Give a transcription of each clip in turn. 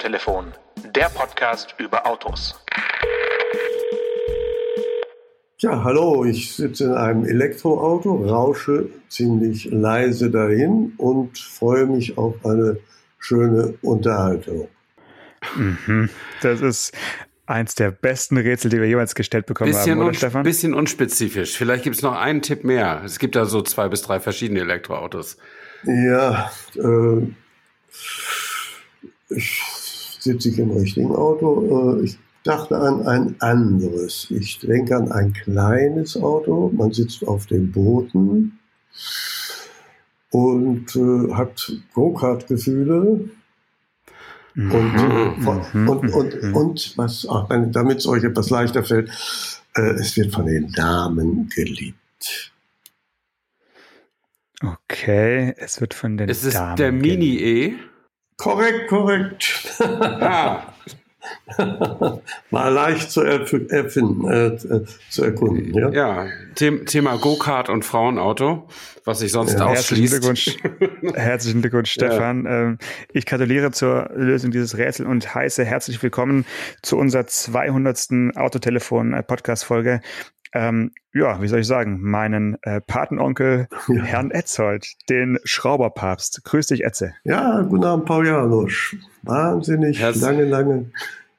Autotelefon, der Podcast über Autos. Ja, hallo, ich sitze in einem Elektroauto, rausche ziemlich leise dahin und freue mich auf eine schöne Unterhaltung. Mhm. Das ist eins der besten Rätsel, die wir jemals gestellt bekommen bisschen haben, oder Stefan? Bisschen unspezifisch. Vielleicht gibt es noch einen Tipp mehr. Es gibt da so zwei bis drei verschiedene Elektroautos. Ja, äh, ich sitze ich im richtigen Auto. Äh, ich dachte an ein anderes. Ich denke an ein kleines Auto. Man sitzt auf dem Boden und äh, hat Go-Kart-Gefühle. Mhm. Und, äh, von, Mhm. und, und, Mhm. und was, ach, damit es euch etwas leichter fällt, äh, es wird von den Damen geliebt. Okay, es wird von den Es ist Damen der geliebt. Mini-E. Korrekt, korrekt. Ah, Mal leicht zu erf erfinden, äh, äh, zu erkunden. Ja? ja. The Thema Go-Kart und Frauenauto, was sich sonst Ja. Herzlichen ausschließt. Glückwunsch, herzlichen Glückwunsch, Stefan. Ähm, Ich gratuliere zur Lösung dieses Rätsels und heiße herzlich willkommen zu unserer 200. Autotelefon-Podcast-Folge. Ähm, ja, wie soll ich sagen, meinen äh, Patenonkel Ja. Herrn Etzold, den Schrauberpapst. Grüß dich, Etze. ja, guten Abend, Paul Janosch. Wahnsinnig Herz- lange, lange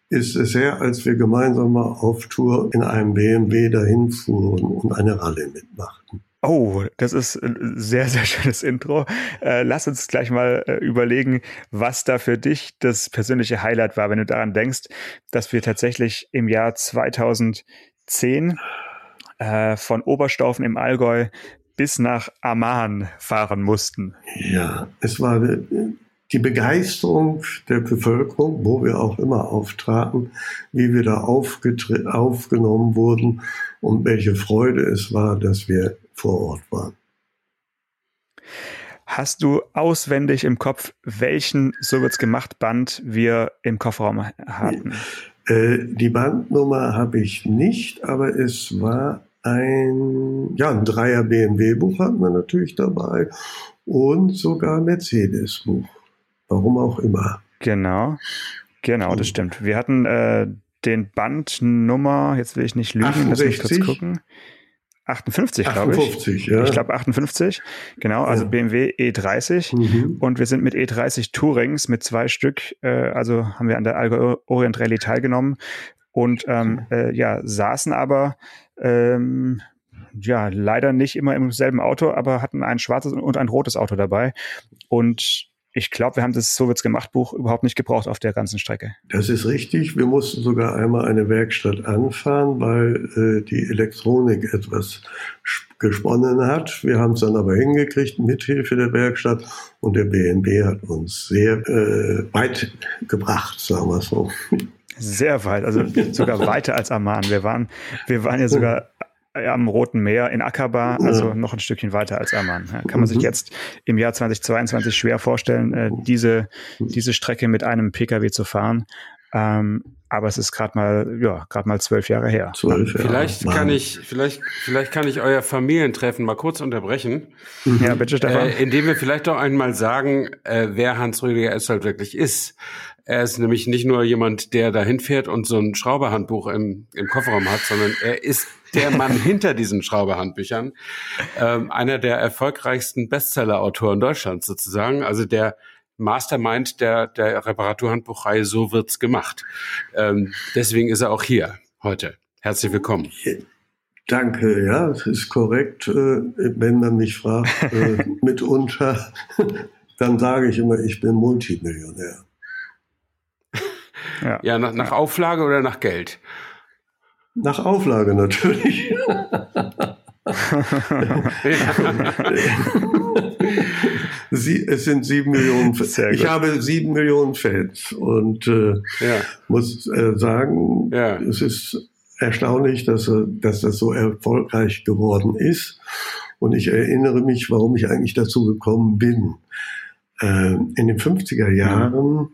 ist es her, als wir gemeinsam mal auf Tour in einem BMW dahin fuhren und eine Rallye mitmachten. Oh, das ist ein sehr, sehr schönes Intro. Äh, lass uns gleich mal äh, überlegen, was da für dich das persönliche Highlight war, wenn du daran denkst, dass wir tatsächlich im Jahr 2010 äh, von Oberstaufen im Allgäu bis nach Amman fahren mussten. Ja, es war die Begeisterung der Bevölkerung, wo wir auch immer auftraten, wie wir da aufgenommen wurden und welche Freude es war, dass wir vor Ort waren. Hast du auswendig im Kopf, welchen So wird's gemacht Band wir im Kofferraum hatten? Äh, die Bandnummer habe ich nicht, aber es war ein, ja, ein Dreier BMW-Buch hatten wir natürlich dabei und sogar ein Mercedes-Buch. Warum auch immer. Genau, genau, das stimmt. Wir hatten äh, den Bandnummer, jetzt will ich nicht lügen, lass mich kurz 68? gucken. 58, glaube ich. 58, ja. Ich glaube 58, genau, also Ja. BMW E30. Mhm. Und wir sind mit E30 Tourings mit zwei Stück, äh, also haben wir an der Allgäu Orient Rallye teilgenommen und ähm, äh, ja, saßen aber ähm, ja leider nicht immer im selben Auto, aber hatten ein schwarzes und ein rotes Auto dabei. Und ich glaube, wir haben das So wird's gemacht Buch überhaupt nicht gebraucht auf der ganzen Strecke. Das ist richtig. Wir mussten sogar einmal eine Werkstatt anfahren, weil äh, die Elektronik etwas gesponnen hat. Wir haben es dann aber hingekriegt mit Hilfe der Werkstatt und der BMW hat uns sehr äh, weit gebracht, sagen wir so. Sehr weit, also sogar weiter als Amman. Wir waren, wir waren ja sogar am Roten Meer in Aqaba, also noch ein Stückchen weiter als Amman. Ja, kann man sich Mhm. jetzt im Jahr 2022 schwer vorstellen, äh, diese, diese Strecke mit einem Pkw zu fahren. Ähm, aber es ist gerade mal, ja, gerade mal zwölf Jahre her. Zwölf Jahre. Vielleicht Mann. kann ich, vielleicht, vielleicht kann ich euer Familientreffen mal kurz unterbrechen, Ja, bitte, Stefan. äh, indem wir vielleicht doch einmal sagen, äh, wer Hans Rüdiger Essold wirklich ist. Er ist nämlich nicht nur jemand, der dahin fährt und so ein Schrauberhandbuch im, im Kofferraum hat, sondern er ist der Mann hinter diesen Schrauberhandbüchern. Ähm, einer der erfolgreichsten Bestseller-Autoren Deutschlands sozusagen. Also der Mastermind der, der Reparaturhandbuchreihe So wird's gemacht. Ähm, deswegen ist er auch hier heute. Herzlich willkommen. Danke, ja, das ist korrekt. Äh, wenn man mich fragt, äh, mitunter, dann sage ich immer, ich bin Multimillionär. Ja. Ja, nach, nach Auflage oder nach Geld? Nach Auflage natürlich. Sie, es sind sieben Millionen. Sehr Ich habe sieben Millionen Fans und äh, Ja, muss äh, sagen, Ja. es ist erstaunlich, dass, er- dass das so erfolgreich geworden ist. Und ich erinnere mich, warum ich eigentlich dazu gekommen bin. Ähm, in den 50er Jahren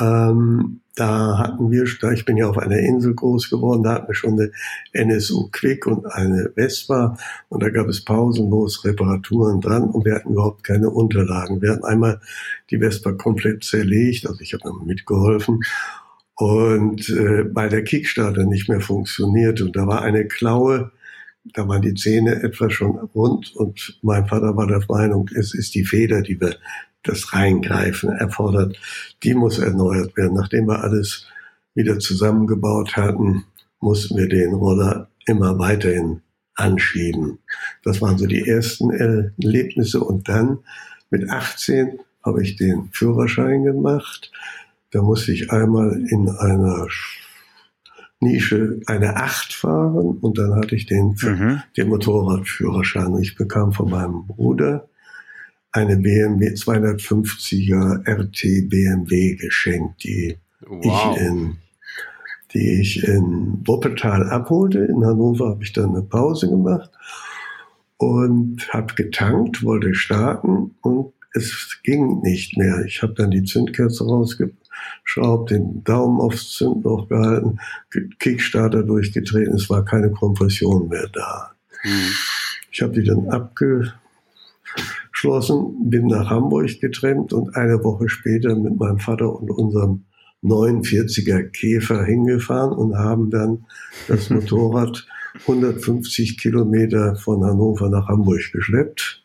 ähm, da hatten wir, ich bin ja auf einer Insel groß geworden, da hatten wir schon eine NSU Quick und eine Vespa. Und da gab es pausenlos Reparaturen dran und wir hatten überhaupt keine Unterlagen. Wir hatten einmal die Vespa komplett zerlegt, also ich habe mitgeholfen. Und äh, weil der Kickstarter nicht mehr funktioniert. Und da war eine Klaue, da waren die Zähne etwa schon rund. Und mein Vater war der Meinung, es ist die Feder, die wir das Reingreifen erfordert, die muss erneuert werden. Nachdem wir alles wieder zusammengebaut hatten, mussten wir den Roller immer weiterhin anschieben. Das waren so die ersten Erlebnisse und dann mit 18 habe ich den Führerschein gemacht. Da musste ich einmal in einer Nische eine Acht fahren und dann hatte ich den, mhm. den Motorradführerschein. Ich bekam von meinem Bruder eine BMW 250er RT BMW geschenkt, die wow. ich in die ich in Wuppertal abholte. In Hannover habe ich dann eine Pause gemacht und habe getankt, wollte starten und es ging nicht mehr. Ich habe dann die Zündkerze rausgeschraubt, den Daumen aufs Zündloch gehalten, Kickstarter durchgetreten, es war keine Kompression mehr da. Hm. Ich habe die dann abge abgeschlossen, bin nach Hamburg getrennt und eine Woche später mit meinem Vater und unserem 49er Käfer hingefahren und haben dann das Motorrad 150 Kilometer von Hannover nach Hamburg geschleppt.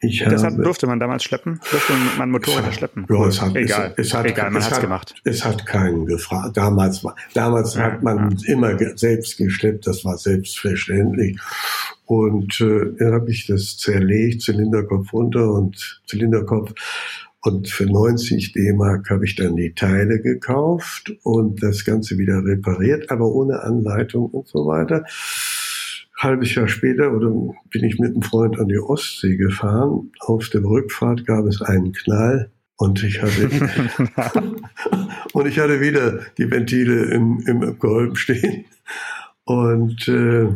Ich das habe, durfte man damals schleppen? Durfte man Motorräder schleppen? Ja, es hat, egal, es, es hat, egal, man es hat gemacht. Es hat keinen gefragt. Damals, damals ja, hat man ja. immer selbst geschleppt, das war selbstverständlich. Und äh, dann habe ich das zerlegt, Zylinderkopf runter und Zylinderkopf. Und für 90 D-Mark habe ich dann die Teile gekauft und das Ganze wieder repariert, aber ohne Anleitung und so weiter. Halbes Jahr später oder bin ich mit einem Freund an die Ostsee gefahren. Auf der Rückfahrt gab es einen Knall und ich hatte und ich hatte wieder die Ventile im, im Kolben stehen. Und äh,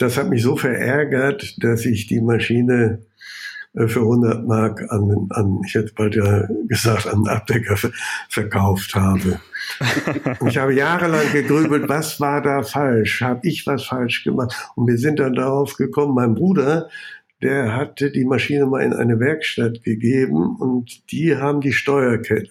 das hat mich so verärgert, dass ich die Maschine äh, für 100 Mark an, an ich hätte bald ja gesagt, an Abdecker verkauft habe. Und ich habe jahrelang gegrübelt, was war da falsch? Habe ich was falsch gemacht? Und wir sind dann darauf gekommen, mein Bruder, der hatte die Maschine mal in eine Werkstatt gegeben und die haben die Steuerkette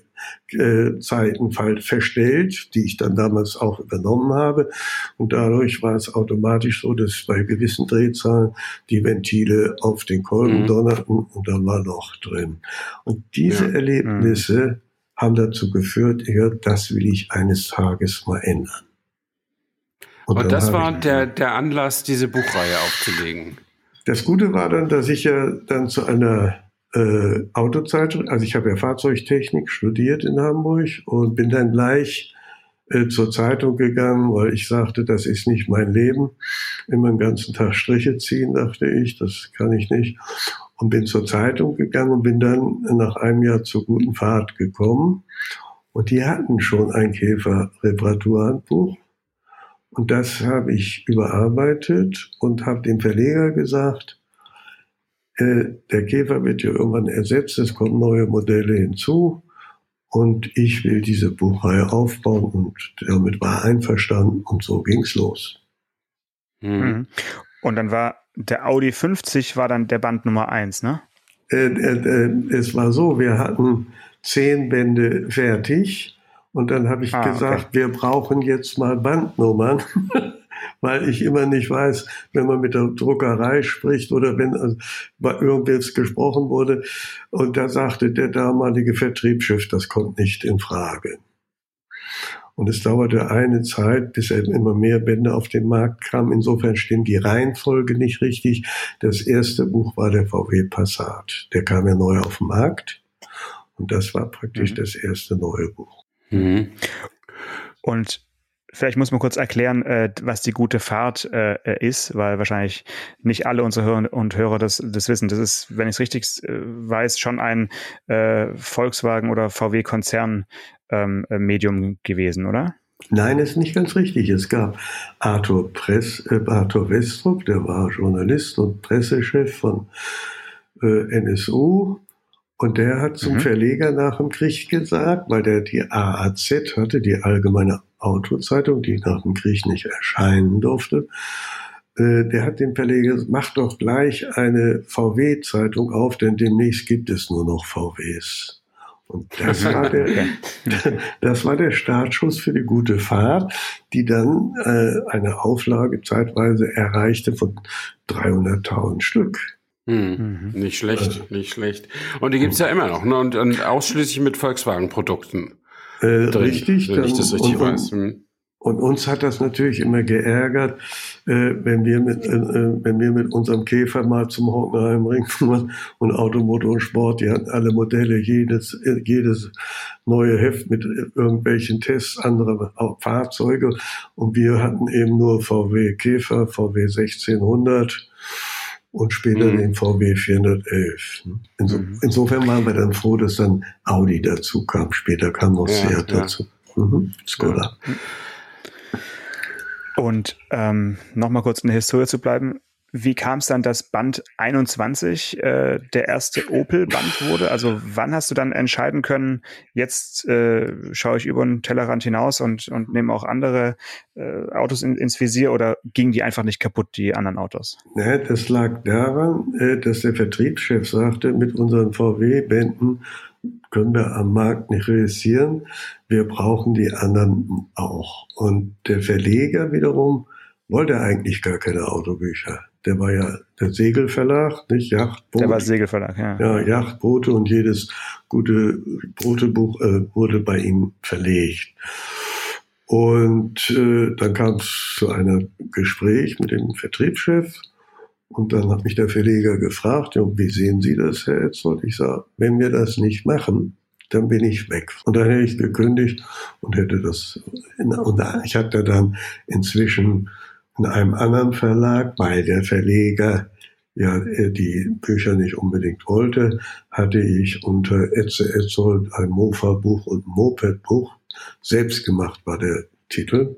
äh, Zeiten verstellt, die ich dann damals auch übernommen habe. Und dadurch war es automatisch so, dass bei gewissen Drehzahlen die Ventile auf den Kolben mhm. donnerten und dann war Loch drin. Und diese ja. Erlebnisse mhm. haben dazu geführt, ja, das will ich eines Tages mal ändern. Und, und das war der, der Anlass, diese Buchreihe aufzulegen. Das Gute war dann, dass ich ja dann zu einer äh, Autozeitung, also ich habe ja Fahrzeugtechnik studiert in Hamburg und bin dann gleich äh, zur Zeitung gegangen, weil ich sagte, das ist nicht mein Leben. Immer den ganzen Tag Striche ziehen, dachte ich, das kann ich nicht. Und bin zur Zeitung gegangen und bin dann nach einem Jahr zur guten Fahrt gekommen. Und die hatten schon ein Käfer-Reparaturhandbuch. Und das habe ich überarbeitet und habe dem Verleger gesagt, äh, der Käfer wird ja irgendwann ersetzt, es kommen neue Modelle hinzu und ich will diese Buchreihe aufbauen und damit war einverstanden und so ging's los. Hm. Mhm. Und dann war der Audi 50 war dann der Band Nummer eins, ne? Äh, äh, äh, es war so, wir hatten zehn Bände fertig und dann habe ich ah, gesagt, okay. wir brauchen jetzt mal Bandnummern. weil ich immer nicht weiß, wenn man mit der Druckerei spricht oder wenn also, irgendwas gesprochen wurde. Und da sagte der damalige Vertriebschef, das kommt nicht in Frage. Und es dauerte eine Zeit, bis eben immer mehr Bände auf den Markt kamen. Insofern stimmt die Reihenfolge nicht richtig. Das erste Buch war der VW Passat. Der kam ja neu auf den Markt. Und das war praktisch mhm. das erste neue Buch. Mhm. Und Vielleicht muss man kurz erklären, äh, was die gute Fahrt äh, ist, weil wahrscheinlich nicht alle unsere Hörer und Hörer das, das wissen. Das ist, wenn ich es richtig äh, weiß, schon ein äh, Volkswagen- oder VW-Konzern-Medium ähm, gewesen, oder? Nein, ist nicht ganz richtig. Es gab Arthur, Press, äh, Arthur Westrup, der war Journalist und Pressechef von äh, NSU Und der hat zum mhm. Verleger nach dem Krieg gesagt, weil der die AAZ hatte, die Allgemeine Autozeitung, die nach dem Krieg nicht erscheinen durfte. Äh, der hat dem Verleger gesagt, mach doch gleich eine VW-Zeitung auf, denn demnächst gibt es nur noch VWs. Und das war der, das war der Startschuss für die gute Fahrt, die dann äh, eine Auflage zeitweise erreichte von 300.000 Stück. Hm, mhm. Nicht schlecht, also, nicht schlecht. Und die gibt's ja immer noch, ne? Und, und ausschließlich mit Volkswagen-Produkten. Äh, richtig, wenn ich das richtig und, weiß. Hm. Und uns hat das natürlich immer geärgert, äh, wenn wir mit äh, äh wenn wir mit unserem Käfer mal zum Hockenheimring fuhren und Automotor und Sport, die hatten alle Modelle, jedes äh, jedes neue Heft mit irgendwelchen Tests anderer Fahrzeuge und wir hatten eben nur VW Käfer, VW 1600 und später mhm. den VW 411. Inso, mhm. Insofern waren wir dann froh, dass dann Audi dazu kam. Später kam noch ja, Seat ja. dazu. Mhm. Skoda. Ja. Und ähm, nochmal kurz in der Historie zu bleiben. Wie kam es dann, dass Band 21 äh, der erste Opel-Band wurde? Also wann hast du dann entscheiden können, jetzt äh, schaue ich über den Tellerrand hinaus und, und nehme auch andere äh, Autos in, ins Visier oder gingen die einfach nicht kaputt, die anderen Autos? Ja, das lag daran, äh, dass der Vertriebschef sagte, mit unseren VW-Bänden können wir am Markt nicht realisieren. Wir brauchen die anderen auch. Und der Verleger wiederum wollte eigentlich gar keine Autobücher. Der war ja der Segelverlag, nicht Yachtboot. Der war Segelverlag, ja. Ja, Yachtboote und jedes gute Brotebuch äh, wurde bei ihm verlegt. Und äh, dann kam es zu einem Gespräch mit dem Vertriebschef und dann hat mich der Verleger gefragt, ja, wie sehen Sie das, Herr Etzold? Ich sage, wenn wir das nicht machen, dann bin ich weg. Und dann hätte ich gekündigt und hätte das, in, und ich hatte dann inzwischen in einem anderen Verlag, weil der Verleger ja die Bücher nicht unbedingt wollte, hatte ich unter Etze Etzold ein Mofa-Buch und Moped-Buch. Selbst gemacht war der Titel.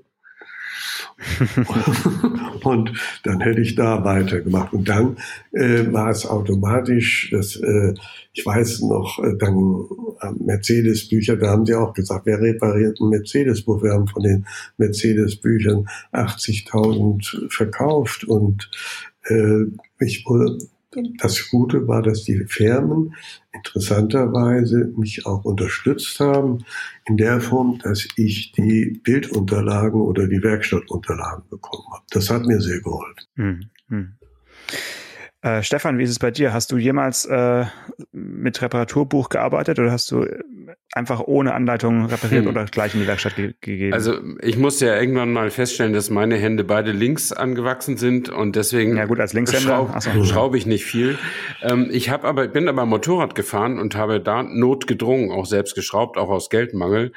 und dann hätte ich da weitergemacht. Und dann äh, war es automatisch, dass, äh, ich weiß noch, äh, dann äh, Mercedes-Bücher, da haben sie auch gesagt, wer repariert ein Mercedes-Buch? Wir haben von den Mercedes-Büchern 80.000 verkauft und äh, ich wurde das Gute war, dass die Firmen interessanterweise mich auch unterstützt haben, in der Form, dass ich die Bildunterlagen oder die Werkstattunterlagen bekommen habe. Das hat mir sehr geholfen. Hm, hm. Äh, Stefan, wie ist es bei dir? Hast du jemals äh, mit Reparaturbuch gearbeitet oder hast du einfach ohne Anleitung repariert hm. oder gleich in die Werkstatt ge gegeben? Also ich musste ja irgendwann mal feststellen, dass meine Hände beide links angewachsen sind und deswegen ja, gut, als schraub, schraube ich nicht viel. Ähm, ich habe aber bin aber Motorrad gefahren und habe da notgedrungen auch selbst geschraubt, auch aus Geldmangel.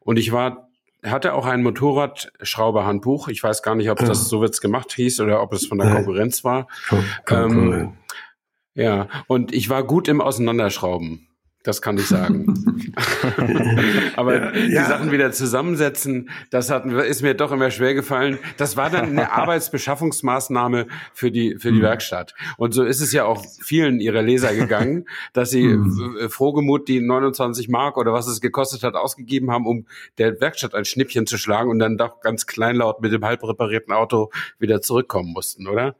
Und ich war hatte auch ein Motorradschrauberhandbuch. Ich weiß gar nicht, ob das so wird's gemacht hieß oder ob es von der Konkurrenz war. Ähm, ja, und ich war gut im Auseinanderschrauben. Das kann ich sagen. Aber ja, die ja. Sachen wieder zusammensetzen, das hat, ist mir doch immer schwer gefallen. Das war dann eine Arbeitsbeschaffungsmaßnahme für die, für die mhm. Werkstatt. Und so ist es ja auch vielen ihrer Leser gegangen, dass sie mhm. frohgemut die 29 Mark oder was es gekostet hat, ausgegeben haben, um der Werkstatt ein Schnippchen zu schlagen und dann doch ganz kleinlaut mit dem halb reparierten Auto wieder zurückkommen mussten, oder?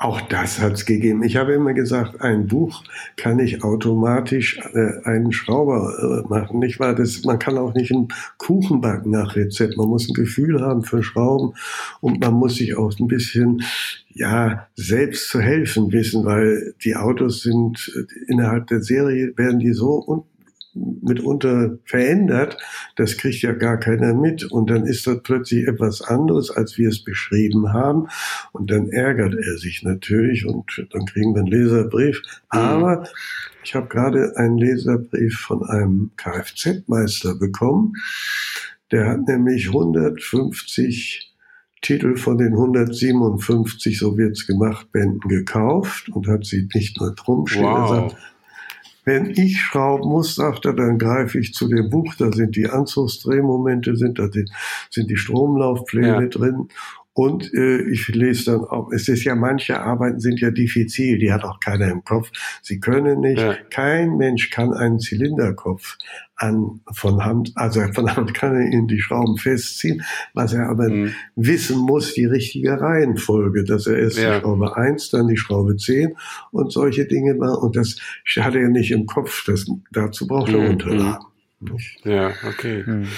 Auch das hat es gegeben. Ich habe immer gesagt, ein Buch kann nicht automatisch äh, einen Schrauber äh, machen. Nicht wahr? Das, man kann auch nicht einen Kuchen backen nach Rezept. Man muss ein Gefühl haben für Schrauben und man muss sich auch ein bisschen ja selbst zu helfen wissen, weil die Autos sind äh, innerhalb der Serie werden die so mitunter verändert, das kriegt ja gar keiner mit. Und dann ist das plötzlich etwas anderes, als wir es beschrieben haben. Und dann ärgert er sich natürlich und dann kriegen wir einen Leserbrief. Mhm. Aber ich habe gerade einen Leserbrief von einem Kfz-Meister bekommen. Der hat nämlich 150 Titel von den 157, so wird's gemacht, Bänden gekauft und hat sie nicht nur drum stehen. Wow. Er sagt, wenn ich schrauben muss, sagt er, dann greife ich zu dem Buch, da sind die Anzugsdrehmomente, sind da die, sind die Stromlaufpläne ja. drin. Und äh, ich lese dann auch, es ist ja, manche Arbeiten sind ja diffizil, die hat auch keiner im Kopf. Sie können nicht, ja. kein Mensch kann einen Zylinderkopf an, von Hand, also von Hand kann er in die Schrauben festziehen, was er aber mhm. wissen muss, die richtige Reihenfolge, dass er erst ja. die Schraube eins, dann die Schraube zehn und solche Dinge war. Und das hat er nicht im Kopf, das, dazu braucht er mhm. Unterlagen. Ja, okay. Hm.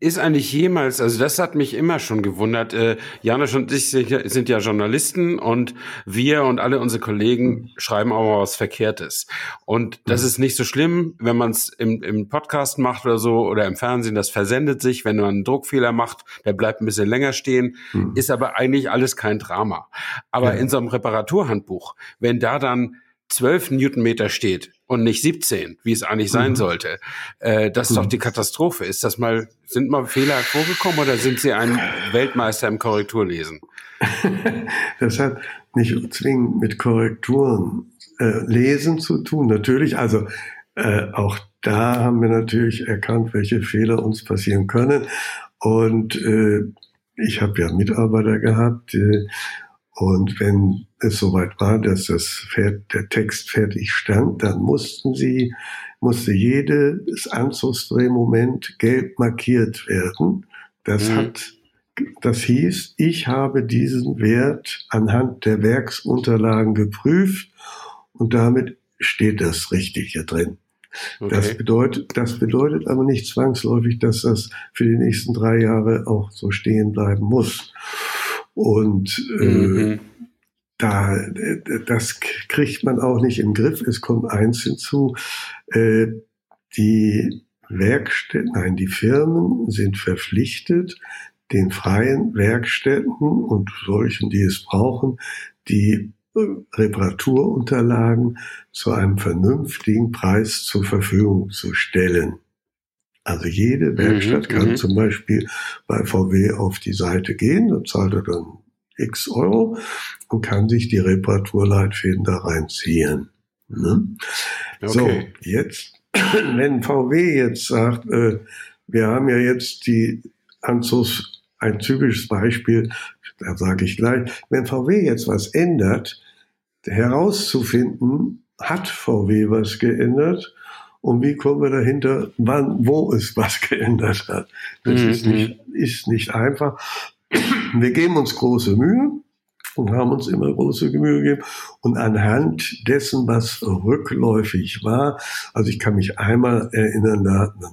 Ist eigentlich jemals, also das hat mich immer schon gewundert, äh, Janusz und ich sind ja Journalisten und wir und alle unsere Kollegen schreiben auch mal was Verkehrtes. Und das hm. ist nicht so schlimm, wenn man es im, im Podcast macht oder so oder im Fernsehen, das versendet sich, wenn man einen Druckfehler macht, der bleibt ein bisschen länger stehen, hm. ist aber eigentlich alles kein Drama. Aber ja. in so einem Reparaturhandbuch, wenn da dann 12 Newtonmeter steht und nicht 17, wie es eigentlich sein mhm. sollte. Äh, das ist mhm. doch die Katastrophe. Ist das mal, sind mal Fehler vorgekommen oder sind Sie ein Weltmeister im Korrekturlesen? das hat nicht zwingend mit Korrekturen äh, lesen zu tun. Natürlich, also äh, auch da haben wir natürlich erkannt, welche Fehler uns passieren können. Und äh, ich habe ja Mitarbeiter gehabt, äh, und wenn es soweit war, dass das Pferd, der Text fertig stand, dann mussten sie, musste jedes Anzugsdrehmoment gelb markiert werden. Das mhm. hat, das hieß, ich habe diesen Wert anhand der Werksunterlagen geprüft und damit steht das Richtige drin. Okay. Das bedeutet, das bedeutet aber nicht zwangsläufig, dass das für die nächsten drei Jahre auch so stehen bleiben muss. Und äh, mhm. da, das kriegt man auch nicht im Griff. Es kommt eins hinzu, äh, die Werkstätten, nein, die Firmen sind verpflichtet, den freien Werkstätten und solchen, die es brauchen, die äh, Reparaturunterlagen zu einem vernünftigen Preis zur Verfügung zu stellen. Also jede Werkstatt mhm, kann mhm. zum Beispiel bei VW auf die Seite gehen, da zahlt er dann x Euro und kann sich die Reparaturleitfäden da reinziehen. Ne? Okay. So, jetzt, wenn VW jetzt sagt, äh, wir haben ja jetzt die Anzugs, ein typisches Beispiel, da sage ich gleich, wenn VW jetzt was ändert, herauszufinden, hat VW was geändert und wie kommen wir dahinter, wann, wo es was geändert hat. Das mhm. ist, nicht, ist nicht einfach. Wir geben uns große Mühe und haben uns immer große Mühe gegeben. Und anhand dessen, was rückläufig war, also ich kann mich einmal erinnern, da hat man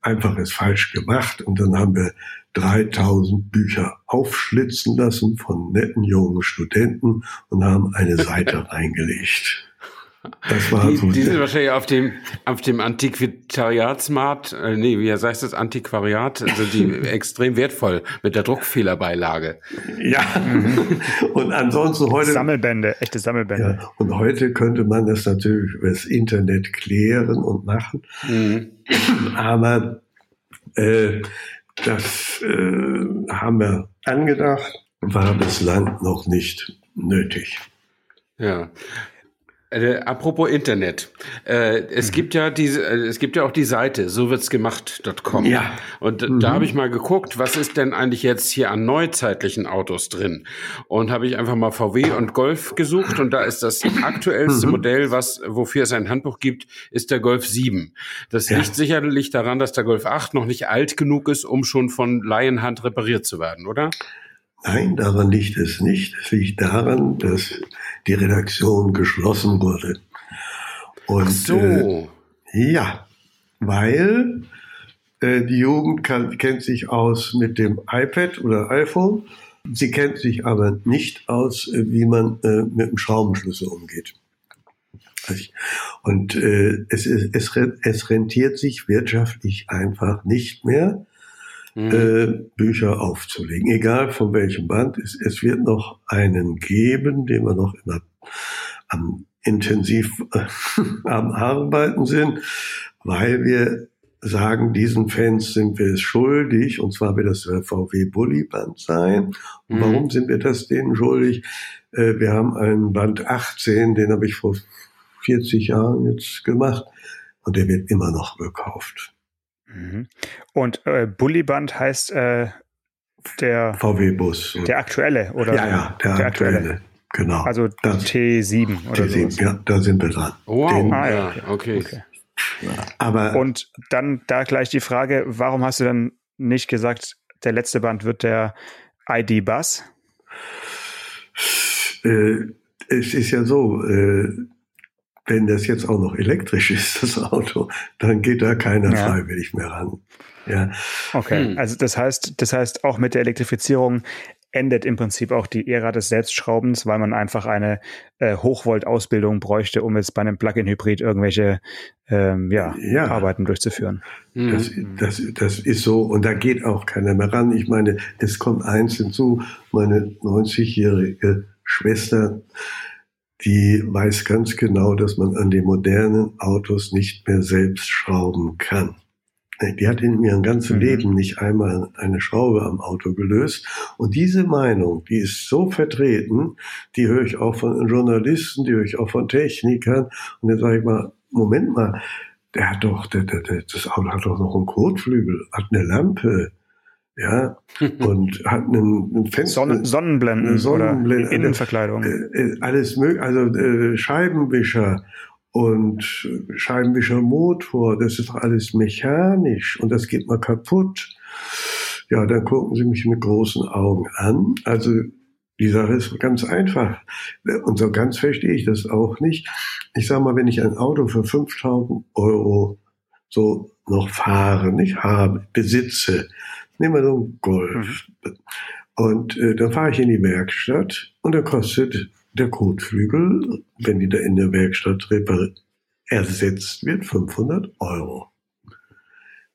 einfaches falsch gemacht und dann haben wir 3000 Bücher aufschlitzen lassen von netten jungen Studenten und haben eine Seite reingelegt. Das war die, so die sind wahrscheinlich auf dem, auf dem Antiquariatsmarkt, äh, nee, wie heißt das, Antiquariat, sind also die extrem wertvoll mit der Druckfehlerbeilage. Ja, mhm. und ansonsten heute. Sammelbände, echte Sammelbände. Ja, und heute könnte man das natürlich über das Internet klären und machen. Mhm. Aber äh, das äh, haben wir angedacht, war bislang noch nicht nötig. Ja, äh, apropos Internet. Äh, es mhm. gibt ja diese, äh, es gibt ja auch die Seite, so wird's gemacht.com. Ja. Und mhm. da habe ich mal geguckt, was ist denn eigentlich jetzt hier an neuzeitlichen Autos drin? Und habe ich einfach mal VW und Golf gesucht und da ist das aktuellste mhm. Modell, was, wofür es ein Handbuch gibt, ist der Golf 7. Das ja. liegt sicherlich daran, dass der Golf 8 noch nicht alt genug ist, um schon von Laienhand repariert zu werden, oder? Nein, daran liegt es nicht. Es liegt daran, dass die Redaktion geschlossen wurde. Und, Ach so. Äh, ja, weil äh, die Jugend kann, kennt sich aus mit dem iPad oder iPhone. Sie kennt sich aber nicht aus, äh, wie man äh, mit dem Schraubenschlüssel umgeht. Und äh, es, es, es rentiert sich wirtschaftlich einfach nicht mehr, mhm. äh, Bücher aufzulegen. Egal von welchem Band. Es, es wird noch einen geben, den wir noch immer am intensiv am Arbeiten sind, weil wir sagen, diesen Fans sind wir es schuldig, und zwar wird das VW Bully Band sein. Und mhm. warum sind wir das denen schuldig? Äh, wir haben einen Band 18, den habe ich vor 40 Jahren jetzt gemacht, und der wird immer noch gekauft. Mhm. Und äh, Bullyband heißt äh, der VW-Bus. Der aktuelle, oder? Ja, ja, der, der aktuelle. aktuelle. Genau. Also das, T7 oder T7, so. ja, da sind wir dran. Wow. Den, ah, ja, okay. okay. Aber und dann da gleich die Frage, warum hast du dann nicht gesagt, der letzte Band wird der ID-Bus? Äh, es ist ja so, äh, wenn das jetzt auch noch elektrisch ist, das Auto, dann geht da keiner ja. freiwillig mehr ran. Ja. Okay, hm. also das heißt, das heißt auch mit der Elektrifizierung endet im Prinzip auch die Ära des Selbstschraubens, weil man einfach eine äh, Hochvolt-Ausbildung bräuchte, um jetzt bei einem Plug-in-Hybrid irgendwelche ähm, ja, ja, Arbeiten durchzuführen. Das, das, das ist so und da geht auch keiner mehr ran. Ich meine, es kommt eins hinzu, meine 90-jährige Schwester, die weiß ganz genau, dass man an den modernen Autos nicht mehr selbst schrauben kann. Die hat in ihrem ganzen mhm. Leben nicht einmal eine Schraube am Auto gelöst. Und diese Meinung, die ist so vertreten, die höre ich auch von Journalisten, die höre ich auch von Technikern. Und dann sage ich mal, Moment mal, der hat doch, der, der, der, das Auto hat doch noch einen Kotflügel, hat eine Lampe, ja, und hat einen, einen Fenster, Sonnen, Sonnenblenden, Sonnenblenden oder Innenverkleidung. Äh, äh, alles mögliche, also äh, Scheibenwischer und Scheibenwischermotor, das ist alles mechanisch und das geht mal kaputt. Ja, dann gucken Sie mich mit großen Augen an. Also die Sache ist ganz einfach. Und so ganz verstehe ich das auch nicht. Ich sage mal, wenn ich ein Auto für 5000 Euro so noch fahre, nicht habe, besitze, nehmen wir so einen Golf. Mhm. Und äh, dann fahre ich in die Werkstatt und dann kostet der Kotflügel, wenn die da in der Werkstatt ersetzt wird, 500 Euro.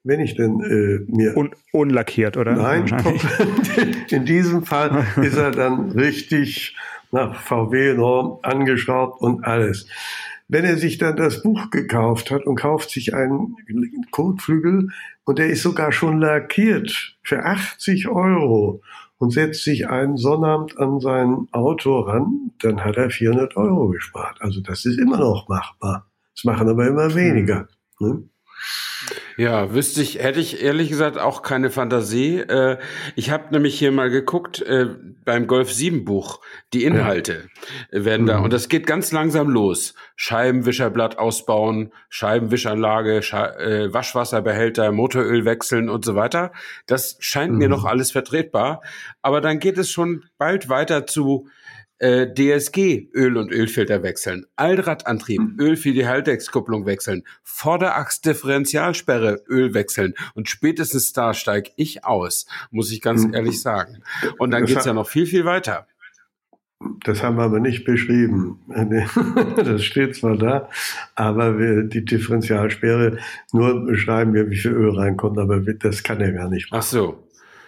Wenn ich dann äh, mir... Un unlackiert, oder? Nein, in diesem Fall ist er dann richtig nach VW-Norm angeschraubt und alles. Wenn er sich dann das Buch gekauft hat und kauft sich einen Kotflügel und der ist sogar schon lackiert für 80 Euro und setzt sich einen Sonnabend an sein Auto ran, dann hat er 400 Euro gespart. Also das ist immer noch machbar. Das machen aber immer weniger. Ne? Ja, wüsste ich, hätte ich ehrlich gesagt auch keine Fantasie. Äh, ich habe nämlich hier mal geguckt äh, beim Golf 7 Buch, die Inhalte ja. werden da, mhm. und das geht ganz langsam los. Scheibenwischerblatt ausbauen, Scheibenwischanlage, Sche äh, Waschwasserbehälter, Motoröl wechseln und so weiter. Das scheint mhm. mir noch alles vertretbar. Aber dann geht es schon bald weiter zu äh, DSG Öl und Ölfilter wechseln, Allradantrieb, mhm. Öl für die Haltexkupplung wechseln, Vorderachs Differentialsperre Öl wechseln und spätestens da steige ich aus, muss ich ganz mhm. ehrlich sagen. Und dann geht's ja noch viel, viel weiter. Das haben wir aber nicht beschrieben. Das steht zwar da, aber wir, die Differentialsperre nur beschreiben wir, wie viel Öl reinkommt, aber das kann er gar nicht machen. Ach so.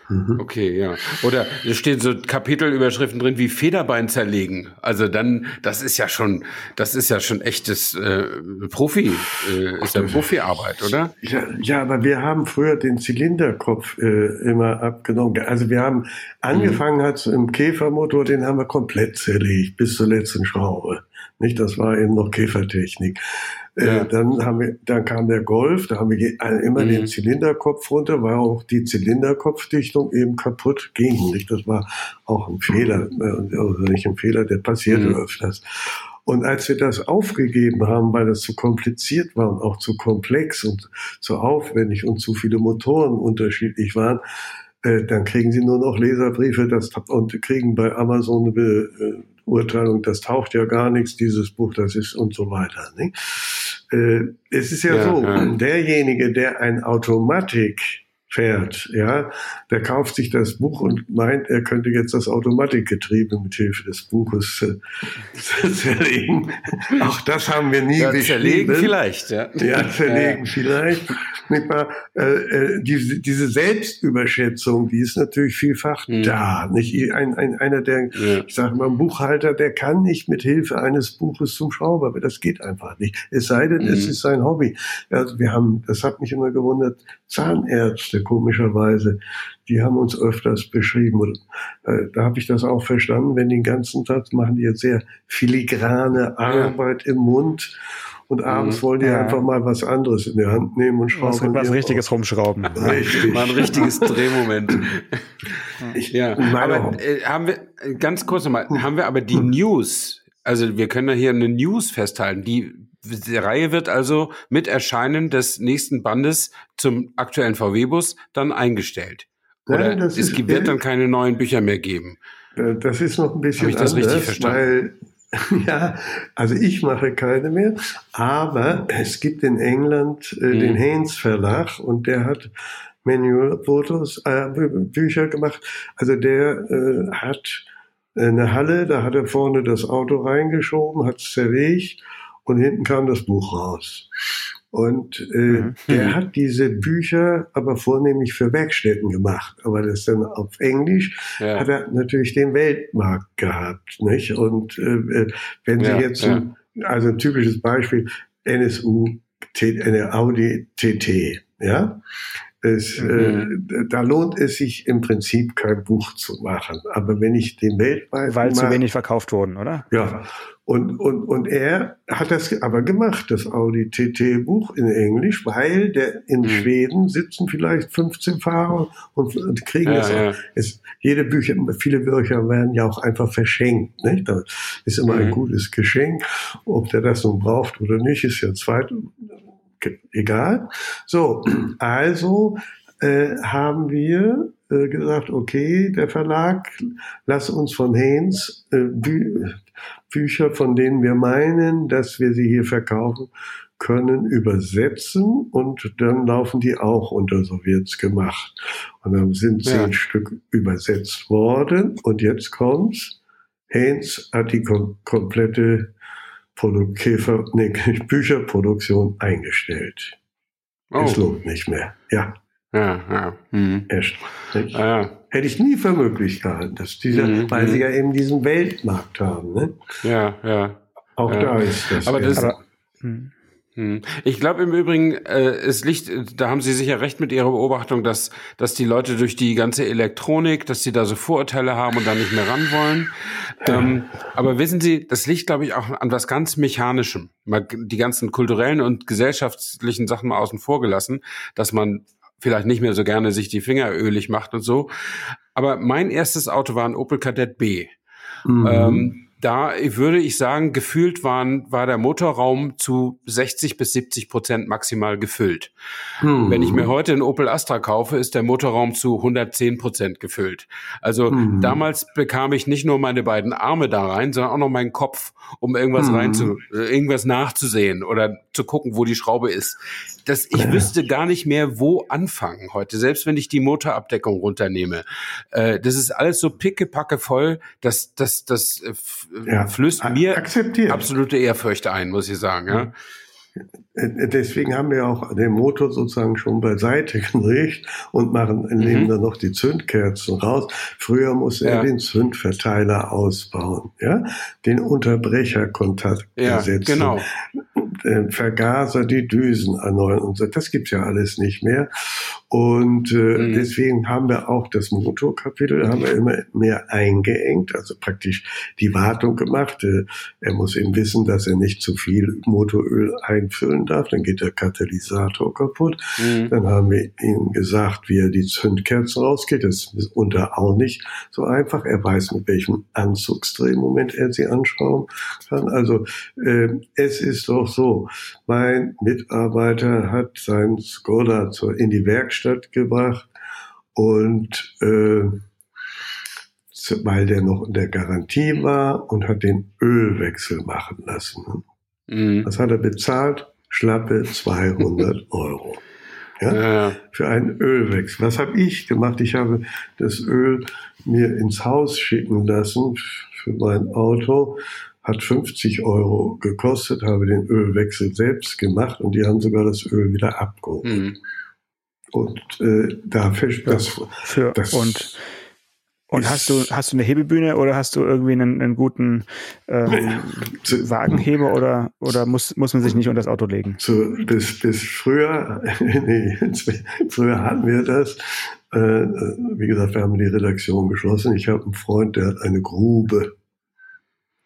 Mhm. Okay, ja. Oder es stehen so Kapitelüberschriften drin wie Federbein zerlegen. Also dann, das ist ja schon, das ist ja schon echtes äh, Profi, äh, ist ja Profiarbeit, oder? Ja, ja, aber wir haben früher den Zylinderkopf äh, immer abgenommen. Also wir haben angefangen mhm. hat im Käfermotor, den haben wir komplett zerlegt bis zur letzten Schraube. Nicht, das war eben noch Käfertechnik. Äh, ja. Äh, dann haben wir, dann kam der Golf, da haben wir immer mhm. den Zylinderkopf runter, weil auch die Zylinderkopfdichtung eben kaputt ging. Nicht? Das war auch ein Fehler, äh, also nicht ein Fehler, der passierte mhm. öfters. Und als wir das aufgegeben haben, weil das zu kompliziert war und auch zu komplex und zu aufwendig und zu viele Motoren unterschiedlich waren, äh, dann kriegen sie nur noch Leserbriefe das, und kriegen bei Amazon äh, Urteilung, das taucht ja gar nichts, dieses Buch, das ist und so weiter. Nicht? Äh, es ist ja, ja so, ja. derjenige, der ein Automatik fährt, ja, der kauft sich das Buch und meint, er könnte jetzt das Automatikgetriebe mit Hilfe des Buches äh, zerlegen. Auch das haben wir nie ja, Zerlegen vielleicht, ja. Ja, zerlegen ja. vielleicht. Nicht mal, äh, äh, diese, diese Selbstüberschätzung, die ist natürlich vielfach mhm. da. Nicht ein, ein, einer der, ja. ich sage mal, ein Buchhalter, der kann nicht mit Hilfe eines Buches zum Schrauber, aber das geht einfach nicht. Es sei denn, mhm. es ist sein Hobby. Also wir haben, das hat mich immer gewundert, Zahnärzte komischerweise, die haben uns öfters beschrieben. Und, äh, da habe ich das auch verstanden, wenn den ganzen Tag machen die jetzt sehr filigrane Arbeit ja. im Mund und abends mhm. wollen die ja. einfach mal was anderes in die Hand nehmen und schrauben. Was, was richtiges rumschrauben. Richtig. Mal ein richtiges Drehmoment. ich, ja, aber äh, haben wir, ganz kurz nochmal, haben wir aber die hm. News, also wir können ja hier eine News festhalten, die die Reihe wird also mit Erscheinen des nächsten Bandes zum aktuellen VW-Bus dann eingestellt. Oder Nein, es ist, wird dann keine neuen Bücher mehr geben. Äh, das ist noch ein bisschen Habe ich das anders, richtig verstanden? Weil, ja, also ich mache keine mehr, aber es gibt in England äh, hm. den Haynes Verlag und der hat Manual-Fotos, äh, Bücher gemacht. Also der äh, hat eine Halle, da hat er vorne das Auto reingeschoben, hat es zerlegt und hinten kam das Buch raus. Und äh, mhm. der hat diese Bücher aber vornehmlich für Werkstätten gemacht. Aber das dann auf Englisch ja. hat er natürlich den Weltmarkt gehabt. Nicht? Und äh, äh wenn Sie ja, jetzt, ja. Ein, also ein typisches Beispiel, NSU, eine Audi TT, ja, es, mhm. äh, da lohnt es sich im Prinzip kein Buch zu machen. Aber wenn ich den weltweit. Weil zu wenig verkauft wurden, oder? Ja. Und, und, und er hat das aber gemacht, das Audi TT Buch in Englisch, weil der in mhm. Schweden sitzen vielleicht 15 Fahrer und, und kriegen ja, das ja. Es, jede Bücher, viele Bücher werden ja auch einfach verschenkt. Nicht? Das ist immer mhm. ein gutes Geschenk. Ob der das nun braucht oder nicht, ist ja zweit, egal. So, also äh, haben wir äh, gesagt, okay, der Verlag, lass uns von Haynes äh, Bü Bücher, von denen wir meinen, dass wir sie hier verkaufen können, übersetzen und dann laufen die auch unter Sowjets gemacht. Und dann sind zehn ja. Stück übersetzt worden und jetzt kommt's. Haynes hat die kom komplette Produ Käfer, nee, Bücherproduktion eingestellt. Oh. Es lohnt nicht mehr. Ja. Ja, ja. Hm. Echt. Ja. Hätte ich nie für möglich gehalten, dass diese, mhm. weil sie mhm. ja eben diesen Weltmarkt haben. Ne? Ja, ja. Auch ja. da ist das. Aber das, aber, hm. Hm. Ich glaube im Übrigen, äh, es liegt, da haben Sie sicher recht mit Ihrer Beobachtung, dass, dass die Leute durch die ganze Elektronik, dass sie da so Vorurteile haben und da nicht mehr ran wollen. Ähm, aber wissen Sie, das liegt, glaube ich, auch an was ganz Mechanischem. Mal die ganzen kulturellen und gesellschaftlichen Sachen mal außen vor gelassen, dass man vielleicht nicht mehr so gerne sich die Finger ölig macht und so. Aber mein erstes Auto war ein Opel Kadett B. Mhm. Ähm, da würde ich sagen, gefühlt waren, war der Motorraum zu 60 bis 70 Prozent maximal gefüllt. Hm. Wenn ich mir heute einen Opel Astra kaufe, ist der Motorraum zu 110 Prozent gefüllt. Also hm. damals bekam ich nicht nur meine beiden Arme da rein, sondern auch noch meinen Kopf, um irgendwas hm. rein zu, irgendwas nachzusehen oder zu gucken, wo die Schraube ist. Das, ich ja. wüsste gar nicht mehr, wo anfangen heute, selbst wenn ich die Motorabdeckung runternehme. Äh, das ist alles so pickepacke voll, dass das, das, das ja. flößt mir Akzeptiert. absolute Ehrfurcht ein, muss ich sagen. Ja. Äh, deswegen haben wir auch den Motor sozusagen schon beiseite gelegt und machen, nehmen mhm. dann noch die Zündkerzen raus. Früher musste ja. er den Zündverteiler ausbauen, ja, den Unterbrecherkontakt ja, setzen. Genau äh, Vergaser die Düsen erneuern und so. Das gibt's ja alles nicht mehr. Und äh, mhm. deswegen haben wir auch das Motorkapitel haben wir immer mehr eingeengt, also praktisch die Wartung gemacht. Äh, er muss eben wissen, dass er nicht zu viel Motoröl einfüllen darf, dann geht der Katalysator kaputt. Mhm. Dann haben wir ihm gesagt, wie er die Zündkerzen rausgeht. Das ist unter auch nicht so einfach. Er weiß, mit welchem Anzugsdrehmoment er sie anschrauben kann. Also äh, es ist doch so, mein Mitarbeiter hat sein Skoda in die Werkstatt Werkstatt gebracht und äh, weil der noch in der Garantie war und hat den Ölwechsel machen lassen. Mhm. Was hat er bezahlt? Schlappe 200 Euro. Ja? ja? Für einen Ölwechsel. Was habe ich gemacht? Ich habe das Öl mir ins Haus schicken lassen für mein Auto. Hat 50 Euro gekostet, habe den Ölwechsel selbst gemacht und die haben sogar das Öl wieder abgeholt. Mhm. Und äh, dafür das, für, das und und hast du hast du eine Hebebühne oder hast du irgendwie einen, einen guten ähm, Wagenheber oder oder muss muss man sich nicht unter das Auto legen? Zu, bis bis früher nee, früher hatten wir das. Äh, wie gesagt, wir haben die Redaktion geschlossen. Ich habe einen Freund, der hat eine Grube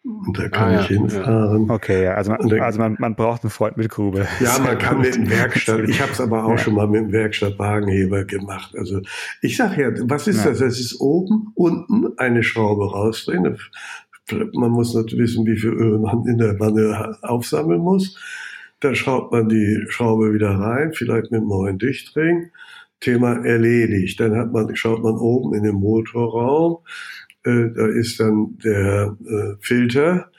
Und da kann ah, ich ja. hinfahren. Okay, ja, also, man, dann, also man, man braucht einen Freund mit Grube. Ja, man kann mit dem Werkstatt, ich habe es aber auch ja. schon mal mit dem Werkstattwagenheber gemacht. Also ich sage ja, was ist ja. das? Das ist oben, unten eine Schraube rausdrehen. Man muss natürlich wissen, wie viel Öl man in der Wanne aufsammeln muss. Dann schraubt man die Schraube wieder rein, vielleicht mit einem neuen Dichtring. Thema erledigt. Dann hat man, schaut man oben in den Motorraum äh, da ist dann der äh, Filter,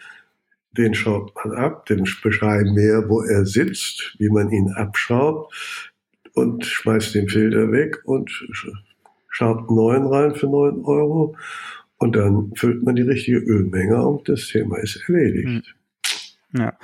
den schaut man ab, den beschreiben wir, wo er sitzt, wie man ihn abschraubt und schmeißt den Filter weg und schraubt einen neuen rein für neun Euro und dann füllt man die richtige Ölmenge und das Thema ist erledigt. Hm. Ja,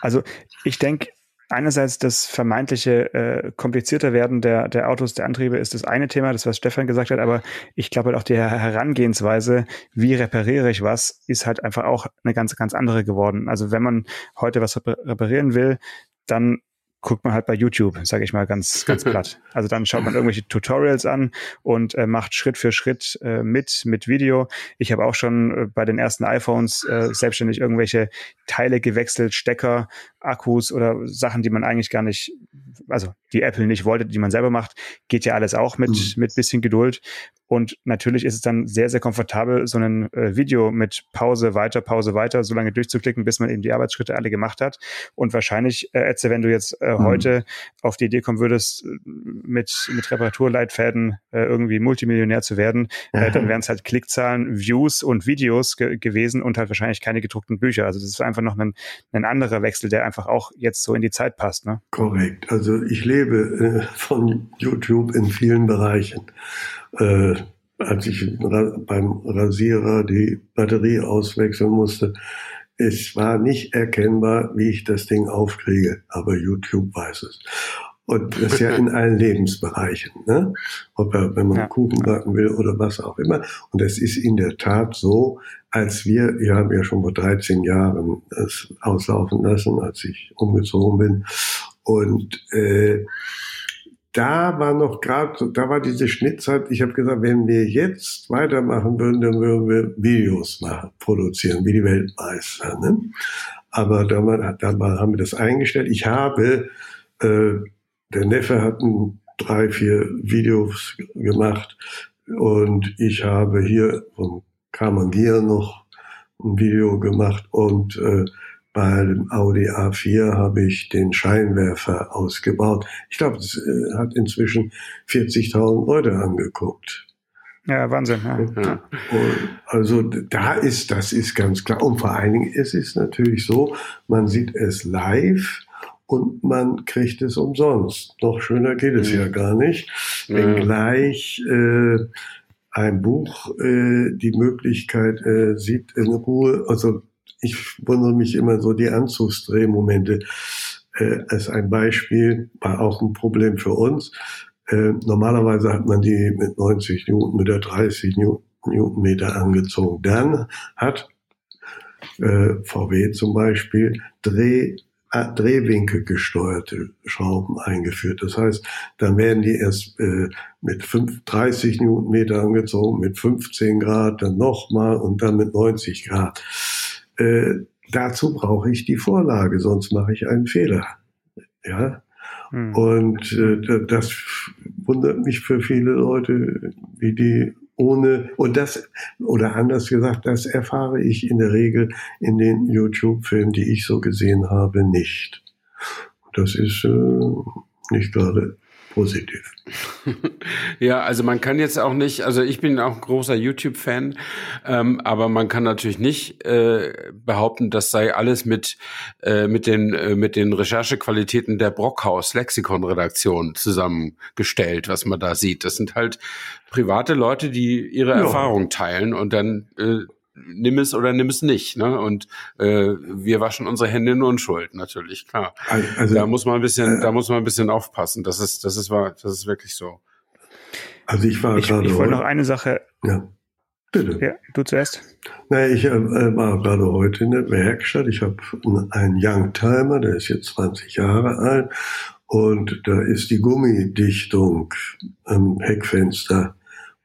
also ich denke, einerseits das vermeintliche äh, komplizierter werden der, der Autos, der Antriebe ist das eine Thema, das was Stefan gesagt hat, aber ich glaube halt auch die Herangehensweise, wie repariere ich was, ist halt einfach auch eine ganz, ganz andere geworden. Also wenn man heute was reparieren will, dann guckt man halt bei YouTube, sage ich mal ganz, ganz platt. Also dann schaut man irgendwelche Tutorials an und äh, macht Schritt für Schritt äh, mit, mit Video. Ich habe auch schon äh, bei den ersten iPhones äh, selbstständig irgendwelche Teile gewechselt, Stecker, Akkus oder Sachen, die man eigentlich gar nicht, also die Apple nicht wollte, die man selber macht, geht ja alles auch mit, mhm. mit bisschen Geduld. Und natürlich ist es dann sehr, sehr komfortabel, so ein äh, Video mit Pause, weiter, Pause, weiter, so lange durchzuklicken, bis man eben die Arbeitsschritte alle gemacht hat. Und wahrscheinlich, äh, Etze, wenn du jetzt äh, mhm. heute auf die Idee kommen würdest, mit, mit Reparaturleitfäden äh, irgendwie Multimillionär zu werden, äh, dann wären es halt Klickzahlen, Views und Videos ge gewesen und halt wahrscheinlich keine gedruckten Bücher. Also das ist einfach noch ein, ein anderer Wechsel, der einfach auch jetzt so in die Zeit passt. Ne? Korrekt. Also ich lebe äh, von YouTube in vielen Bereichen äh, als ich beim Rasierer die Batterie auswechseln musste, es war nicht erkennbar, wie ich das Ding aufkriege, aber YouTube weiß es. Und das ist ja in allen Lebensbereichen, ne? Ob er, wenn man ja. Kuchen backen will oder was auch immer. Und es ist in der Tat so, als wir, wir haben ja schon vor 13 Jahren das auslaufen lassen, als ich umgezogen bin. Und äh, da war noch gerade, da war diese Schnittzeit, ich habe gesagt, wenn wir jetzt weitermachen würden, dann würden wir Videos machen, produzieren, wie die Weltmeister. Ne? Aber da, war, da haben wir das eingestellt. Ich habe, äh, der Neffe hat ein, drei, vier Videos gemacht und ich habe hier von Carmen Gier noch ein Video gemacht und äh, bei dem Audi A4 habe ich den Scheinwerfer ausgebaut. Ich glaube, es äh, hat inzwischen 40.000 Leute angeguckt. Ja, Wahnsinn. Ja. Also da ist, das ist ganz klar. Und vor allen Dingen, es ist natürlich so, man sieht es live und man kriegt es umsonst. Noch schöner geht es mhm. ja gar nicht. Wenngleich äh, ein Buch äh, die Möglichkeit äh, sieht in Ruhe, also ich wundere mich immer so die Anzugsdrehmomente. Äh, als ein Beispiel war auch ein Problem für uns. Äh, normalerweise hat man die mit 90 Newtonmeter, 30 Newtonmeter angezogen. Dann hat äh, VW zum Beispiel Dreh, Drehwinkel gesteuerte Schrauben eingeführt. Das heißt, dann werden die erst äh, mit 5, 30 Newtonmeter angezogen, mit 15 Grad, dann nochmal und dann mit 90 Grad. Äh, dazu brauche ich die Vorlage, sonst mache ich einen Fehler. Ja. Hm. Und äh, das wundert mich für viele Leute, wie die ohne, und das, oder anders gesagt, das erfahre ich in der Regel in den YouTube-Filmen, die ich so gesehen habe, nicht. Das ist äh, nicht gerade positiv. ja, also man kann jetzt auch nicht, also ich bin auch ein großer YouTube-Fan, ähm, aber man kann natürlich nicht äh, behaupten, das sei alles mit, äh, mit, den, äh, mit den Recherchequalitäten der Brockhaus-Lexikon-Redaktion zusammengestellt, was man da sieht. Das sind halt private Leute, die ihre ja. Erfahrung teilen und dann äh, nimm es oder nimm es nicht. Ne? Und äh, wir waschen unsere Hände in Unschuld, natürlich, klar. Also, da muss man ein bisschen, äh, da muss man ein bisschen aufpassen. Das ist, das ist wahr, das ist wirklich so. Also ich war ich, gerade. Ich wollte noch eine Sache. Ja. Bitte. Ja, du zuerst. Naja, ich äh, war gerade heute in der Werkstatt. Ich habe einen Youngtimer, der ist jetzt 20 Jahre alt. Und da ist die Gummidichtung am Heckfenster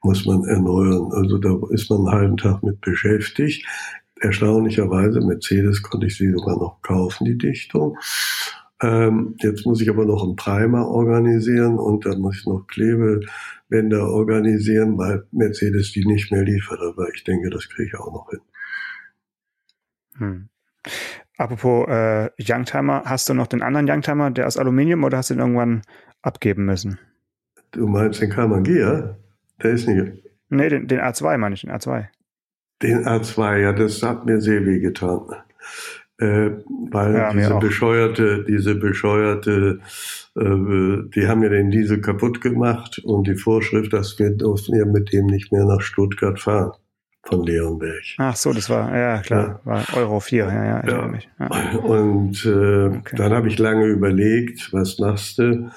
muss man erneuern. Also da ist man einen halben Tag mit beschäftigt. erstaunlicherweise, Mercedes konnte ich sie sogar noch kaufen, die Dichtung. Ähm, jetzt muss ich aber noch einen Primer organisieren und dann muss ich noch Klebebänder organisieren, weil Mercedes die nicht mehr liefert. Aber ich denke, das kriege ich auch noch hin. Hm. Apropos äh, Youngtimer, hast du noch den anderen Youngtimer, der aus Aluminium oder hast du ihn irgendwann abgeben müssen? Du meinst den Kamagia? Der ist nicht. Nee, den, den A2 meine ich, den A2. Den A2, ja, das hat mir sehr weh getan. Äh, weil ja, diese bescheuerte, diese bescheuerte, äh, die haben ja den Diesel kaputt gemacht und die Vorschrift, dass wir durften ja mit dem nicht mehr nach Stuttgart fahren von Leonberg. Ach so, das war, ja klar, ja. war Euro 4, ja, ja, ja. Mich. ja. Und äh, okay. dann habe ich lange überlegt, was machst du?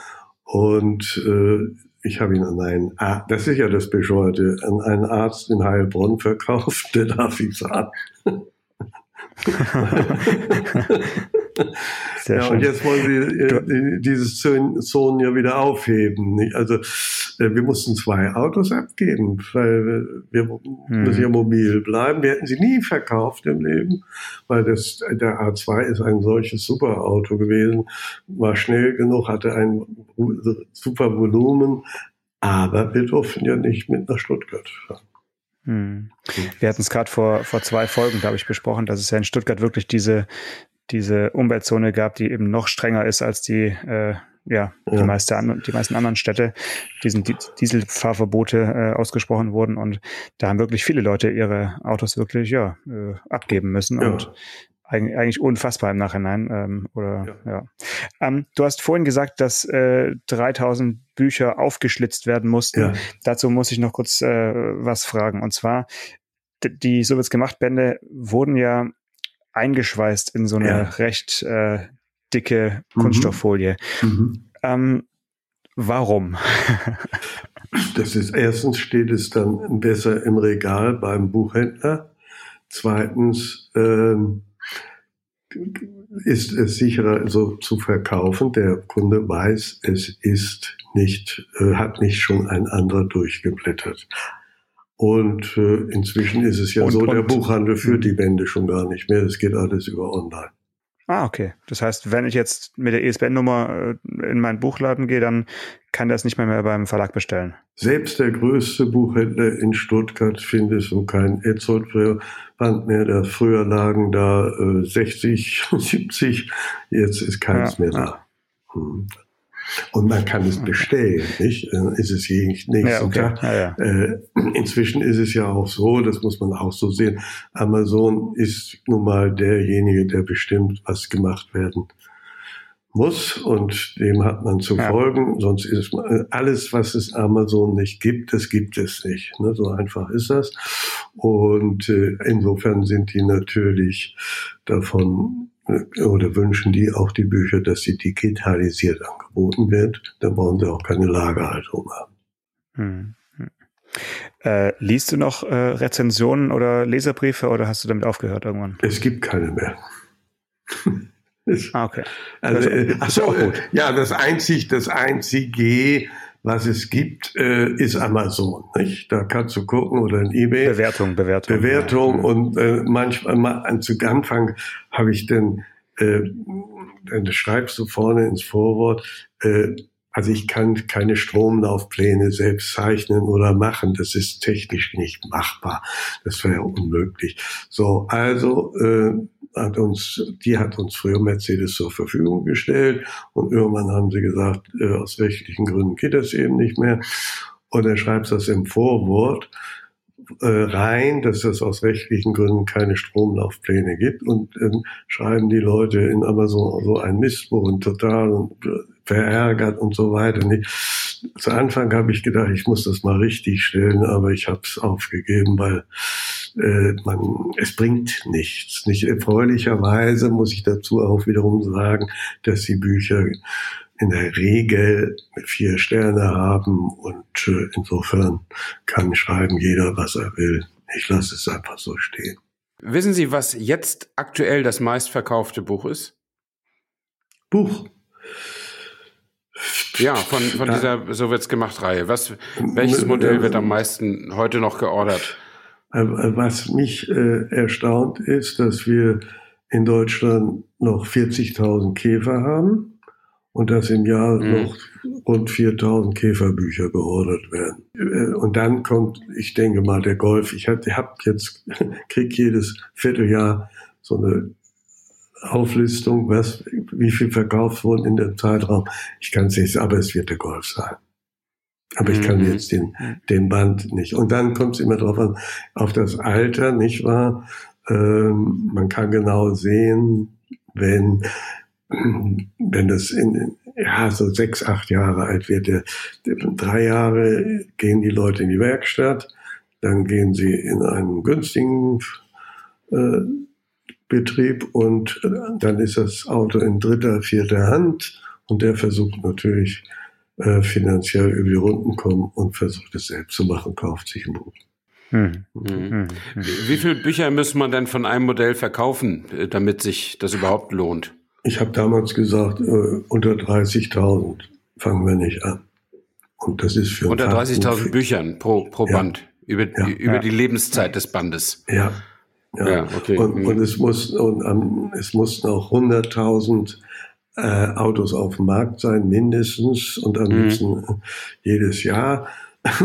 Und äh, ich habe ihn an einen, Arzt, das ist ja das Bescheuerte, an einen Arzt in Heilbronn verkauft, der darf ich sagen. Sehr ja, schön. und jetzt wollen sie äh, dieses Zonen ja wieder aufheben. Also äh, wir mussten zwei Autos abgeben, weil wir hm. müssen ja mobil bleiben. Wir hätten sie nie verkauft im Leben, weil das, der A2 ist ein solches super Auto gewesen, war schnell genug, hatte ein super Volumen, aber wir durften ja nicht mit nach Stuttgart fahren. Hm. Wir hatten es gerade vor, vor zwei Folgen, glaube ich, besprochen, dass es ja in Stuttgart wirklich diese, diese Umweltzone gab, die eben noch strenger ist als die, äh, ja, die, Meiste, die meisten anderen Städte, diesen Dieselfahrverbote äh, ausgesprochen wurden und da haben wirklich viele Leute ihre Autos wirklich ja äh, abgeben müssen ja. und eigentlich unfassbar im Nachhinein. Ähm, oder ja. ja. Ähm, du hast vorhin gesagt, dass äh, 3000 Bücher aufgeschlitzt werden mussten. Ja. Dazu muss ich noch kurz äh, was fragen. Und zwar die so wird's gemacht Bände wurden ja eingeschweißt in so eine ja. recht äh, dicke mhm. Kunststofffolie. Mhm. Ähm, warum? das ist erstens steht es dann besser im Regal beim Buchhändler. Zweitens ähm, ist es sicherer so zu verkaufen. Der Kunde weiß, es ist nicht, äh, hat nicht schon ein anderer durchgeblättert. Und äh, inzwischen ist es ja und, so, und, der Buchhandel führt die Bände schon gar nicht mehr. Es geht alles über online. Ah, okay. Das heißt, wenn ich jetzt mit der ISBN-Nummer äh, in meinen Buchladen gehe, dann kann das nicht mehr, mehr beim Verlag bestellen. Selbst der größte Buchhändler in Stuttgart findet so kein Edzold-Band mehr. Da früher lagen da äh, 60, 70, jetzt ist keins ja, mehr da. Hm. Und man kann es bestellen, nicht? Äh, ist es jeden nächsten ja, okay. Tag. Ja, ja. Äh, inzwischen ist es ja auch so, das muss man auch so sehen. Amazon ist nun mal derjenige, der bestimmt, was gemacht werden muss und dem hat man zu folgen. Sonst ist man, alles, was es Amazon nicht gibt, das gibt es nicht. Ne? So einfach ist das. Und äh, insofern sind die natürlich davon oder wünschen die auch die Bücher, dass sie digitalisiert angeboten wird. Dann brauchen sie auch keine Lagerhaltung haben. Hm. hm. Äh, liest du noch äh, Rezensionen oder Leserbriefe oder hast du damit aufgehört irgendwann? Es gibt keine mehr. ah, okay. Also, äh, ach so, äh, ja, das einzig, das einzige, was es gibt, äh, ist Amazon. Nicht? Da kannst du gucken oder in eBay. Bewertung, Bewertung. Bewertung ja. und äh, manchmal mal, zu Anfang habe ich dann, äh, dann schreibst du vorne ins Vorwort, äh, also ich kann keine Stromlaufpläne selbst zeichnen oder machen. Das ist technisch nicht machbar. Das wäre unmöglich. So, also äh, hat uns, die hat uns früher Mercedes zur Verfügung gestellt und irgendwann haben sie gesagt, äh, aus rechtlichen Gründen geht das eben nicht mehr. Und er schreibt das im Vorwort rein, dass es aus rechtlichen Gründen keine Stromlaufpläne gibt und ähm, schreiben die Leute in Amazon so ein Mistbuch und total und, äh, verärgert und so weiter. Nicht. Zu Anfang habe ich gedacht, ich muss das mal richtig stellen, aber ich habe es aufgegeben, weil äh, man, es bringt nichts. Nicht erfreulicherweise muss ich dazu auch wiederum sagen, dass die Bücher in der Regel vier Sterne haben und äh, insofern kann schreiben jeder, was er will. Ich lasse es einfach so stehen. Wissen Sie, was jetzt aktuell das meistverkaufte Buch ist? Buch. Ja, von, von dieser So wird's gemacht Reihe. Was, welches Modell wird am meisten heute noch geordert? Äh, was mich äh, erstaunt ist, dass wir in Deutschland noch 40.000 Käfer haben und dass im Jahr mhm. noch rund 4.000 Käferbücher geordert werden. Äh, und dann kommt, ich denke mal, der Golf. Ich habe hab jetzt, krieg jedes Vierteljahr so eine Auflistung, was, wie viel verkauft wurden in dem Zeitraum. Ich kann es nicht, aber es wird der Golf sein. Aber ich kann mhm. jetzt den, den Band nicht. Und dann kommt es immer drauf an, auf das Alter, nicht wahr? Ähm, man kann genau sehen, wenn, wenn das in, ja, so sechs, acht Jahre alt wird, der, der, drei Jahre gehen die Leute in die Werkstatt, dann gehen sie in einen günstigen äh, Betrieb und dann ist das Auto in dritter, vierter Hand und der versucht natürlich äh, finanziell über die Runden kommen und versucht es selbst zu machen, kauft sich ein Buch. Hm. Hm. Wie viele Bücher muss man denn von einem Modell verkaufen, äh, damit sich das überhaupt lohnt? Ich habe damals gesagt, äh, unter 30.000 fangen wir nicht an. Und das ist für unter 30.000 Büchern pro, pro ja. Band über, ja. über ja. die Lebenszeit des Bandes. Ja. Ja, okay. Und, hm. und es mussten und, um, es mussten auch 100.000 äh, Autos auf dem Markt sein, mindestens, und am mhm. liebsten äh, jedes Jahr.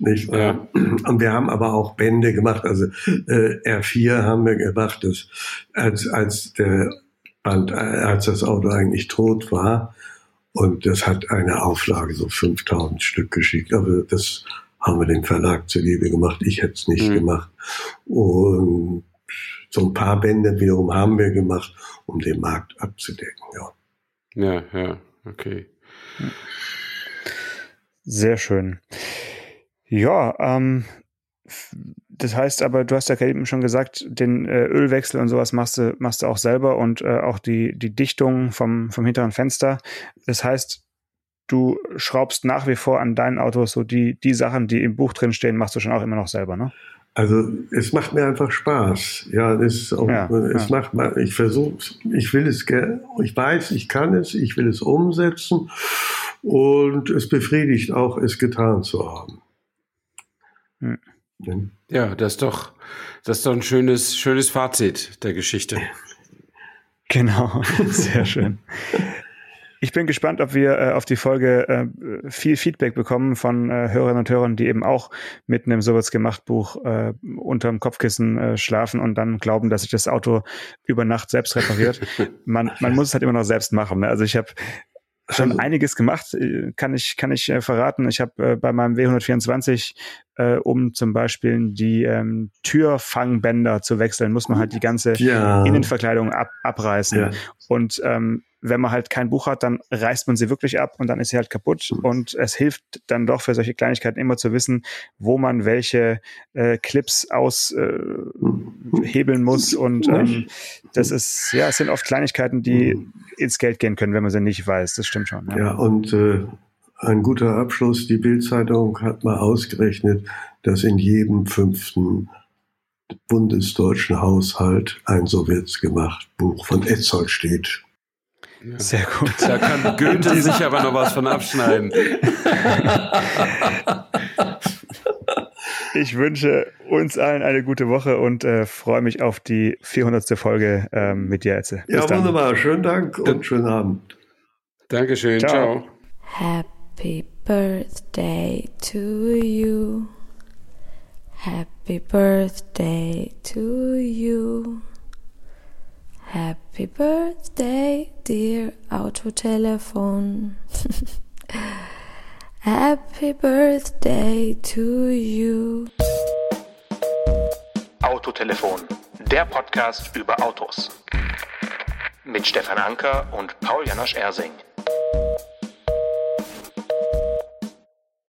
nicht? Ja. Und wir haben aber auch Bände gemacht. Also äh, R4 haben wir gemacht, das, als, als der als das Auto eigentlich tot war. Und das hat eine Auflage so 5000 Stück geschickt. Aber das haben wir dem Verlag zuliebe gemacht. Ich hätte es nicht mhm. gemacht. Und so ein paar Bände wiederum haben wir gemacht, um den Markt abzudecken. Ja, ja, ja okay. Sehr schön. Ja, ähm, das heißt aber, du hast ja eben schon gesagt, den äh, Ölwechsel und sowas machst du, machst du auch selber und äh, auch die, die Dichtung vom, vom hinteren Fenster. Das heißt, du schraubst nach wie vor an deinen Autos so die, die Sachen, die im Buch drin stehen, machst du schon auch immer noch selber, ne? Also es macht mir einfach Spaß. Ja, es, auch, ja, es ja. macht ich versuche, ich will es, ich weiß, ich kann es, ich will es umsetzen und es befriedigt auch, es getan zu haben. Hm. Ja, das ist doch, das ist doch ein schönes, schönes Fazit der Geschichte. Genau, sehr schön. Ich bin gespannt, ob wir äh, auf die Folge äh, viel Feedback bekommen von äh, Hörerinnen und Hörern, die eben auch mit einem sowas gemacht Buch äh, unterm Kopfkissen äh, schlafen und dann glauben, dass sich das Auto über Nacht selbst repariert. Man, man muss es halt immer noch selbst machen. Ne? Also ich habe schon also einiges gemacht, äh, kann ich, kann ich äh, verraten. Ich habe äh, bei meinem W124, äh, um zum Beispiel die ähm, Türfangbänder zu wechseln, muss man halt die ganze ja. Innenverkleidung ab, abreißen. Ja. Und ähm, wenn man halt kein Buch hat, dann reißt man sie wirklich ab und dann ist sie halt kaputt. Und es hilft dann doch für solche Kleinigkeiten immer zu wissen, wo man welche äh, Clips aushebeln äh, muss. Und ähm, das ist, ja, es sind oft Kleinigkeiten, die ins Geld gehen können, wenn man sie nicht weiß. Das stimmt schon. Ja, ja und äh, ein guter Abschluss. Die Bildzeitung hat mal ausgerechnet, dass in jedem fünften bundesdeutschen Haushalt ein so wird's gemacht Buch von Etzold steht. Ja. Sehr gut. Da kann Goethe sich aber noch was von abschneiden. Ich wünsche uns allen eine gute Woche und äh, freue mich auf die 400. Folge ähm, mit dir, Etze. ja, dann. wunderbar. Schönen Dank und schönen Abend. Dankeschön. Ciao. Ciao. Happy Birthday to you. Happy Birthday to you. Happy Birthday, dear Autotelefon. Happy Birthday to you. Autotelefon, der Podcast über Autos. Mit Stefan Anker und Paul Janosch Ersing.